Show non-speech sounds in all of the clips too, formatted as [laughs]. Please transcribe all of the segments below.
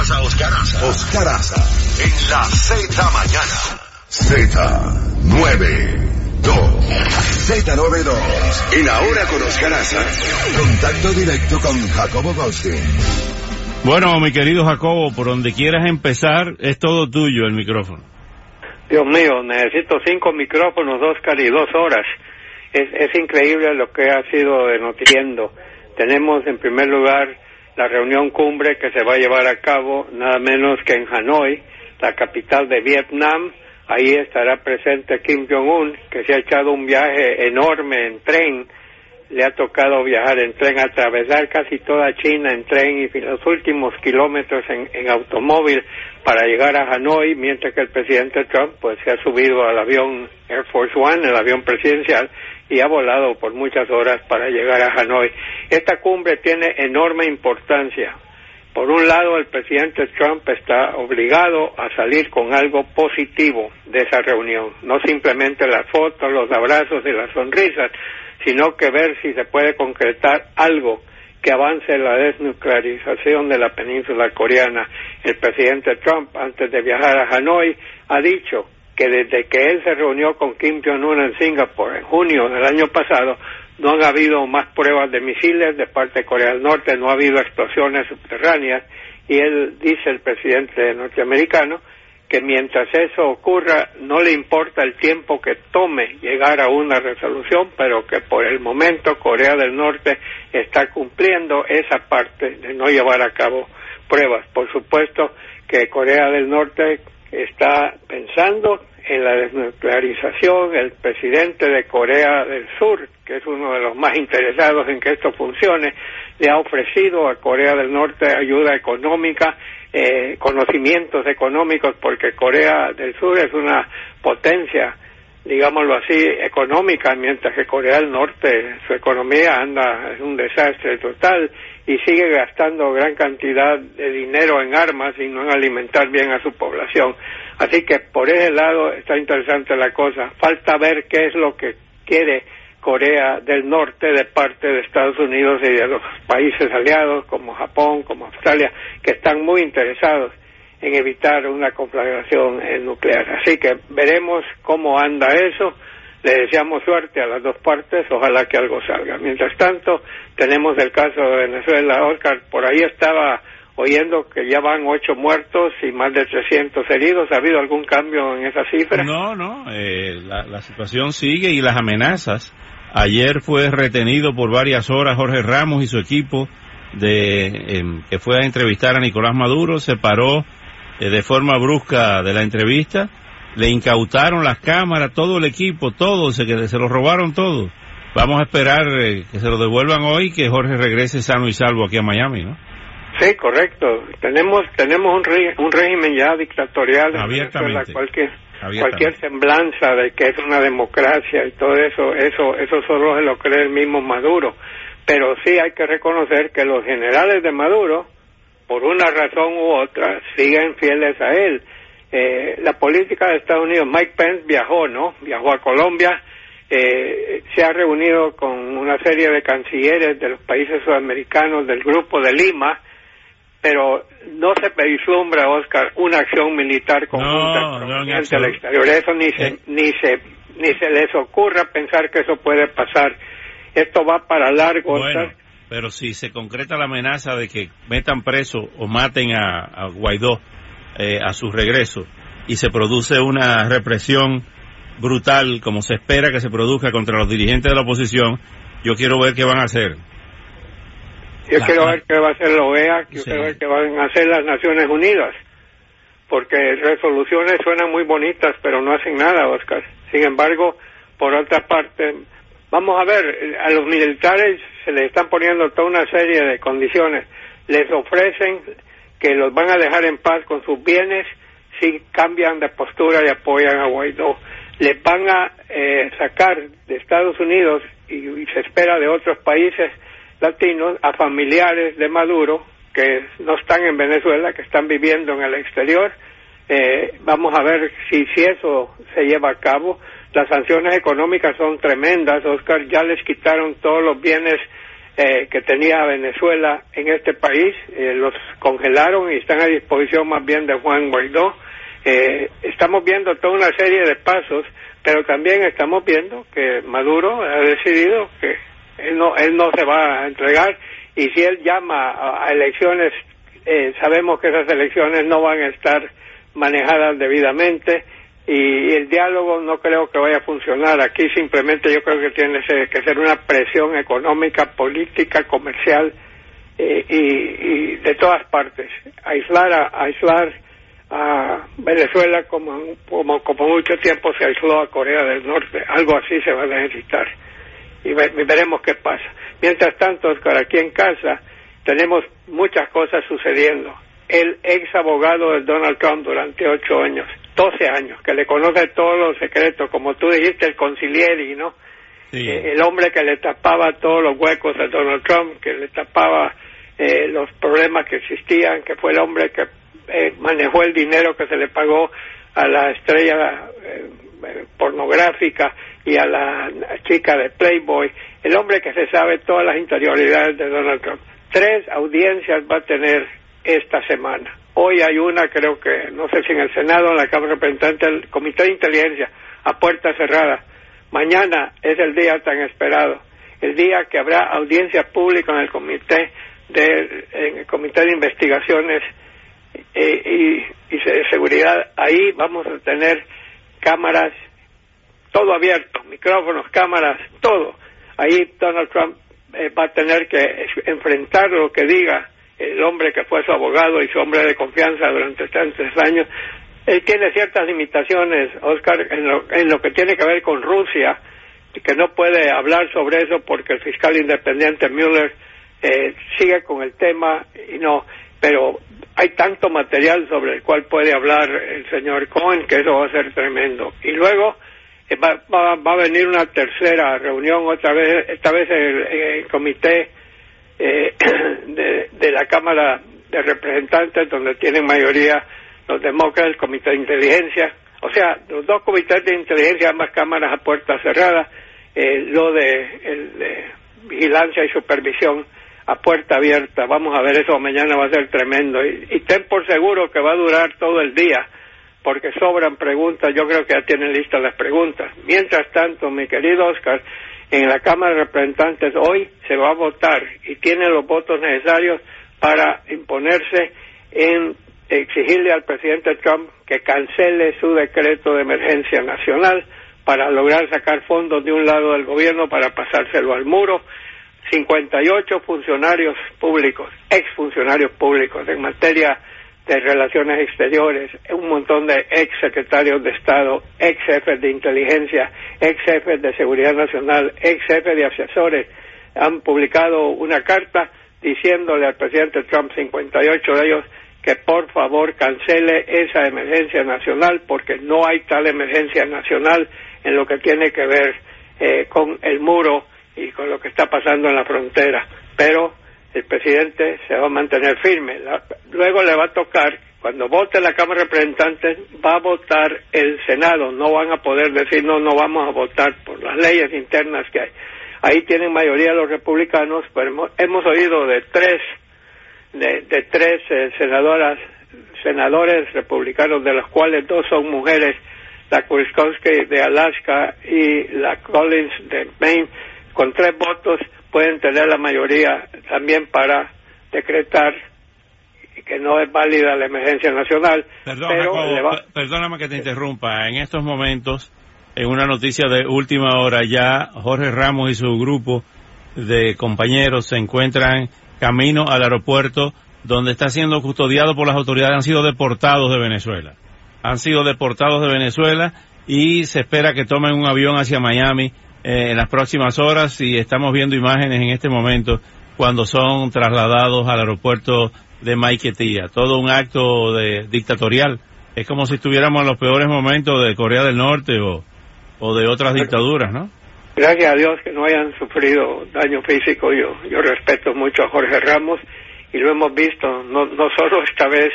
Escuchas a Oscar Aza. Oscar Aza en la Z mañana. Z92. Z92. En Ahora con Oscar Aza. Contacto directo con Jacobo Goldstein. Bueno, mi querido Jacobo, por donde quieras empezar, es todo tuyo el micrófono. Dios mío, necesito cinco micrófonos, Oscar, y dos horas. Es, es increíble lo que ha sido denotiendo. Tenemos en primer lugar la reunión cumbre que se va a llevar a cabo nada menos que en Hanoi, la capital de Vietnam. Ahí estará presente Kim Jong-un, que se ha echado un viaje enorme en tren. Le ha tocado viajar en tren, atravesar casi toda China en tren y los últimos kilómetros en, en automóvil para llegar a Hanoi, mientras que el presidente Trump pues se ha subido al avión Air Force One, el avión presidencial, y ha volado por muchas horas para llegar a Hanoi. Esta cumbre tiene enorme importancia. Por un lado, el presidente Trump está obligado a salir con algo positivo de esa reunión, no simplemente las fotos, los abrazos y las sonrisas, sino que ver si se puede concretar algo que avance la desnuclearización de la península coreana. El presidente Trump, antes de viajar a Hanoi, ha dicho que desde que él se reunió con Kim Jong-un en Singapur en junio del año pasado, no han habido más pruebas de misiles de parte de Corea del Norte, no ha habido explosiones subterráneas y él dice, el presidente norteamericano, que mientras eso ocurra no le importa el tiempo que tome llegar a una resolución, pero que por el momento Corea del Norte está cumpliendo esa parte de no llevar a cabo pruebas. Por supuesto que Corea del Norte está pensando en la desnuclearización, el presidente de Corea del Sur, que es uno de los más interesados en que esto funcione, le ha ofrecido a Corea del Norte ayuda económica, eh, conocimientos económicos, porque Corea del Sur es una potencia, digámoslo así, económica, mientras que Corea del Norte, su economía anda, es un desastre total y sigue gastando gran cantidad de dinero en armas y no en alimentar bien a su población. Así que por ese lado está interesante la cosa. Falta ver qué es lo que quiere Corea del Norte de parte de Estados Unidos y de los países aliados como Japón, como Australia, que están muy interesados en evitar una conflagración nuclear. Así que veremos cómo anda eso. Le deseamos suerte a las dos partes, ojalá que algo salga. Mientras tanto, tenemos el caso de Venezuela. Oscar, por ahí estaba oyendo que ya van ocho muertos y más de 300 heridos. ¿Ha habido algún cambio en esa cifra? No, no, eh, la, la, situación sigue y las amenazas. Ayer fue retenido por varias horas Jorge Ramos y su equipo de eh, que fue a entrevistar a Nicolás Maduro, se paró eh, de forma brusca de la entrevista, le incautaron las cámaras, todo el equipo, todo, se, se lo robaron todo. Vamos a esperar eh, que se lo devuelvan hoy, que Jorge regrese sano y salvo aquí a Miami, ¿no? Sí, correcto. Tenemos tenemos un, re, un régimen ya dictatorial Abiertamente. cualquier cualquier semblanza de que es una democracia y todo eso, eso eso solo se lo cree el mismo Maduro. Pero sí hay que reconocer que los generales de Maduro, por una razón u otra, siguen fieles a él. Eh, la política de Estados Unidos, Mike Pence viajó, ¿no? Viajó a Colombia, eh, se ha reunido con una serie de cancilleres de los países sudamericanos del Grupo de Lima, pero no se vislumbra, Oscar, una acción militar conjunta no, en al exterior. Eso ni se, Eh. ni se ni se les ocurra pensar que eso puede pasar. Esto va para largo, Bueno, Oscar. pero si se concreta la amenaza de que metan preso o maten a, a Guaidó eh, a su regreso y se produce una represión brutal como se espera que se produzca contra los dirigentes de la oposición, yo quiero ver qué van a hacer. Yo La- quiero la- ver qué va a hacer la OEA, yo Sí. quiero ver qué van a hacer las Naciones Unidas, porque resoluciones suenan muy bonitas, pero no hacen nada, Oscar. Sin embargo, por otra parte, vamos a ver, a los militares se les están poniendo toda una serie de condiciones. Les ofrecen que los van a dejar en paz con sus bienes si cambian de postura y apoyan a Guaidó. Les van a eh, sacar de Estados Unidos y, se espera de otros países latinos a familiares de Maduro que no están en Venezuela, que están viviendo en el exterior. Eh, vamos a ver si, si eso se lleva a cabo. Las sanciones económicas son tremendas. Oscar ya les quitaron todos los bienes eh, que tenía Venezuela en este país, eh, los congelaron y están a disposición más bien de Juan Guaidó. Eh, estamos viendo toda una serie de pasos, pero también estamos viendo que Maduro ha decidido que él no, él no se va a entregar y si él llama a, elecciones, sabemos que esas elecciones no van a estar manejadas debidamente y el diálogo no creo que vaya a funcionar. Aquí simplemente yo creo que tiene que ser una presión económica, política, comercial eh, y, de todas partes. Aislar a, aislar a Venezuela como, como, como mucho tiempo se aisló a Corea del Norte. Algo así se va a necesitar. Y, veremos qué pasa. Mientras tanto, Oscar, aquí en casa tenemos muchas cosas sucediendo. El ex abogado de Donald Trump durante ocho años 12 años, que le conoce todos los secretos, como tú dijiste, el concilieri, ¿no? Eh, el hombre que le tapaba todos los huecos a Donald Trump, que le tapaba eh, los problemas que existían, que fue el hombre que eh, manejó el dinero que se le pagó a la estrella pornográfica y a la chica de Playboy, el hombre que se sabe todas las interioridades de Donald Trump. Tres audiencias va a tener esta semana. Hoy hay una, creo que, no sé si en el Senado, en la Cámara Representante del Comité de Inteligencia, a puerta cerrada. Mañana es el día tan esperado, el día que habrá audiencia pública en el Comité de, en el comité de Investigaciones eh, y, de Seguridad. Ahí vamos a tener cámaras, todo abierto, micrófonos, cámaras, todo. Ahí Donald Trump eh, va a tener que enfrentar lo que diga el hombre que fue su abogado y su hombre de confianza durante tantos años, él tiene ciertas limitaciones, Oscar, en lo, en lo que tiene que ver con Rusia, que no puede hablar sobre eso porque el fiscal independiente Mueller eh, sigue con el tema y no, pero hay tanto material sobre el cual puede hablar el señor Cohen que eso va a ser tremendo. Y luego eh, va, va, a venir una tercera reunión, otra vez, esta vez el, el comité eh, [clears throat] de, la Cámara de Representantes, donde tienen mayoría los demócratas, el Comité de Inteligencia, o sea, los dos comités de inteligencia, ambas cámaras a puerta cerrada, eh, lo de, vigilancia y supervisión a puerta abierta. Vamos a ver eso mañana va a ser tremendo. Y, y ten por seguro que va a durar todo el día porque sobran preguntas, yo creo que ya tienen listas las preguntas. Mientras tanto, mi querido Oscar, en la Cámara de Representantes hoy se va a votar y tiene los votos necesarios para imponerse en exigirle al presidente Trump que cancele su decreto de emergencia nacional para lograr sacar fondos de un lado del gobierno para pasárselo al muro. 58 funcionarios públicos, exfuncionarios públicos en materia de Relaciones Exteriores, un montón de ex secretarios de Estado, ex jefes de inteligencia, ex jefes de seguridad nacional, ex jefes de asesores, han publicado una carta diciéndole al presidente Trump, 58 de ellos, que por favor cancele esa emergencia nacional porque no hay tal emergencia nacional en lo que tiene que ver eh, con el muro y con lo que está pasando en la frontera. Pero el presidente se va a mantener firme. luego le va a tocar, cuando vote la Cámara de Representantes, va a votar el Senado. No van a poder decir, no, no vamos a votar por las leyes internas que hay. Ahí tienen mayoría los republicanos, pero hemos, oído de tres, de, tres eh, senadoras, senadores republicanos, de los cuales dos son mujeres, la Kurskowski de Alaska y la Collins de Maine, con tres votos pueden tener la mayoría también para decretar que no es válida la emergencia nacional. Perdóname que te interrumpa. En estos momentos, en una noticia de última hora, ya Jorge Ramos y su grupo de compañeros se encuentran camino al aeropuerto donde está siendo custodiado por las autoridades. Han sido deportados de Venezuela. Han sido deportados de Venezuela y se espera que tomen un avión hacia Miami eh, en las próximas horas y estamos viendo imágenes en este momento cuando son trasladados al aeropuerto de Maiquetía. Todo un acto de, dictatorial es como si estuviéramos en los peores momentos de Corea del Norte o, o de otras dictaduras, ¿no? Gracias a Dios que no hayan sufrido daño físico. Yo, yo respeto mucho a Jorge Ramos y lo hemos visto, no, no solo esta vez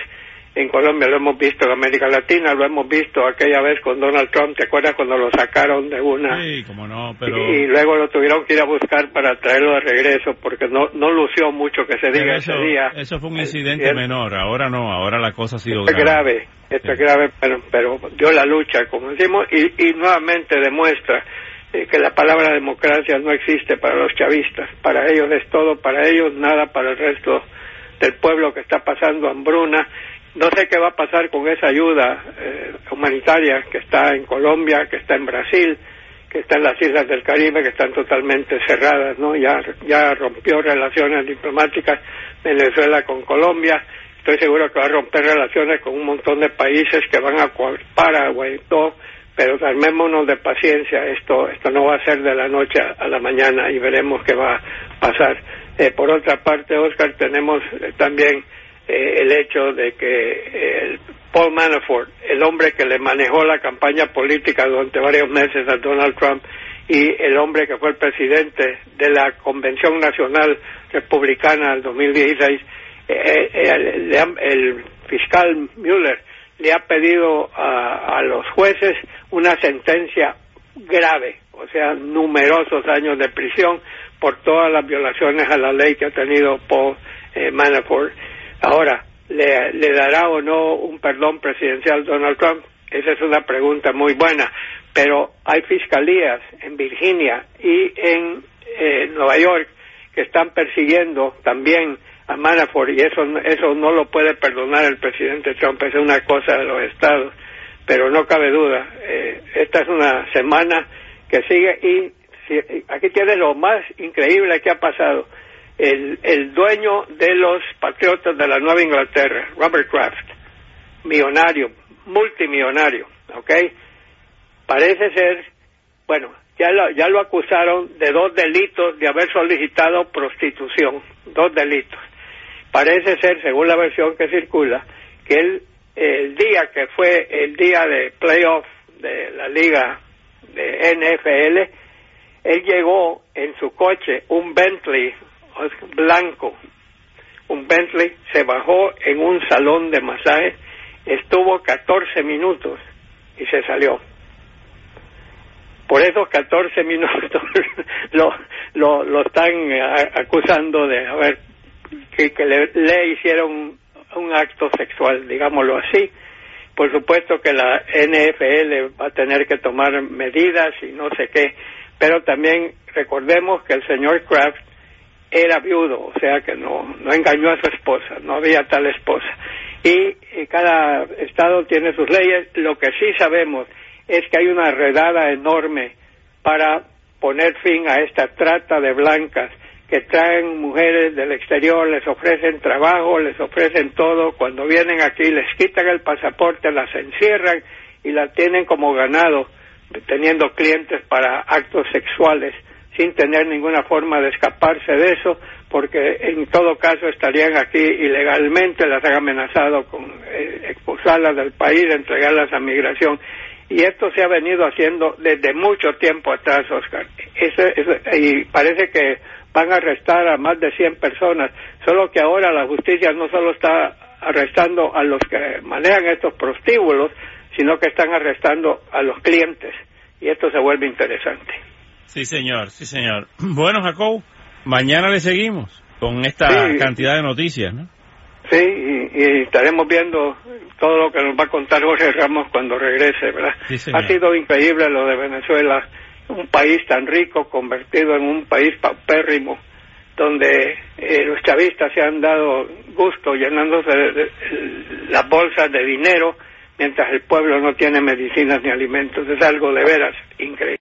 en Colombia, lo hemos visto en América Latina, lo hemos visto aquella vez con Donald Trump, ¿te acuerdas cuando lo sacaron de una? Sí, como no, pero... Y, luego lo tuvieron que ir a buscar para traerlo de regreso porque no, no lució mucho que se diga eso, ese día. Eso fue un incidente menor, ahora no, ahora la cosa ha sido grave. grave. Esto es grave, pero, pero dio la lucha, como decimos, y, y nuevamente demuestra eh, que la palabra democracia no existe para los chavistas. Para ellos es todo, para ellos nada, para el resto del pueblo que está pasando hambruna no sé qué va a pasar con esa ayuda eh, humanitaria que está en Colombia, que está en Brasil, que está en las islas del Caribe, que están totalmente cerradas, ¿no? Ya, ya rompió relaciones diplomáticas Venezuela con Colombia. Estoy seguro que va a romper relaciones con un montón de países que van a Paraguay y todo, pero armémonos de paciencia. Esto, esto no va a ser de la noche a la mañana y veremos qué va a pasar. Eh, por otra parte, Oscar, tenemos eh, también eh, el hecho de que Paul Manafort, el hombre que le manejó la campaña política durante varios meses a Donald Trump y el hombre que fue el presidente de la Convención Nacional Republicana del 2016, eh, eh, el, fiscal Mueller le ha pedido a, a los jueces una sentencia grave, o sea, numerosos años de prisión por todas las violaciones a la ley que ha tenido Paul Manafort. Ahora, ¿le, dará o no un perdón presidencial Donald Trump? Esa es una pregunta muy buena, pero hay fiscalías en Virginia y en eh, Nueva York que están persiguiendo también a Manafort y eso, eso no lo puede perdonar el presidente Trump, es una cosa de los estados, pero no cabe duda, eh, esta es una semana que sigue y aquí tiene lo más increíble que ha pasado el, el dueño de los Patriotas de la Nueva Inglaterra, Robert Kraft, millonario, multimillonario, ¿ok? Parece ser, bueno, ya lo, ya lo acusaron de dos delitos de haber solicitado prostitución, dos delitos. Parece ser, según la versión que circula, que él, el día que fue el día de playoff de la liga de NFL, él llegó en su coche, un Bentley blanco, un Bentley, se bajó en un salón de masaje, estuvo 14 minutos y se salió. Por esos [laughs] 14 minutos lo, lo, lo están eh, acusando de haber que, que le, le hicieron un acto sexual, digámoslo así. Por supuesto que la NFL va a tener que tomar medidas y no sé qué, pero también recordemos que el señor Kraft era viudo, o sea que no, no engañó a su esposa, no había tal esposa. Y, cada estado tiene sus leyes. Lo que sí sabemos es que hay una redada enorme para poner fin a esta trata de blancas que traen mujeres del exterior, les ofrecen trabajo, les ofrecen todo, cuando vienen aquí les quitan el pasaporte, las encierran y las tienen como ganado, teniendo clientes para actos sexuales sin tener ninguna forma de escaparse de eso, porque en todo caso estarían aquí ilegalmente, las han amenazado con eh, expulsarlas del país, entregarlas a migración. Y esto se ha venido haciendo desde mucho tiempo atrás, Oscar. y parece que van a arrestar a más de 100 personas, solo que ahora la justicia no solo está arrestando a los que manejan estos prostíbulos, sino que están arrestando a los clientes. Y esto se vuelve interesante. Sí, señor, sí, señor. [clears throat] Bueno, Jacob, mañana le seguimos con esta cantidad de noticias, ¿no? Sí, y, estaremos viendo todo lo que nos va a contar Jorge Ramos cuando regrese, ¿verdad? ha sido increíble lo de Venezuela, un país tan rico convertido en un país paupérrimo, donde eh, los chavistas se han dado gusto llenándose de, las bolsas de dinero, mientras el pueblo no tiene medicinas ni alimentos. Es algo de veras increíble.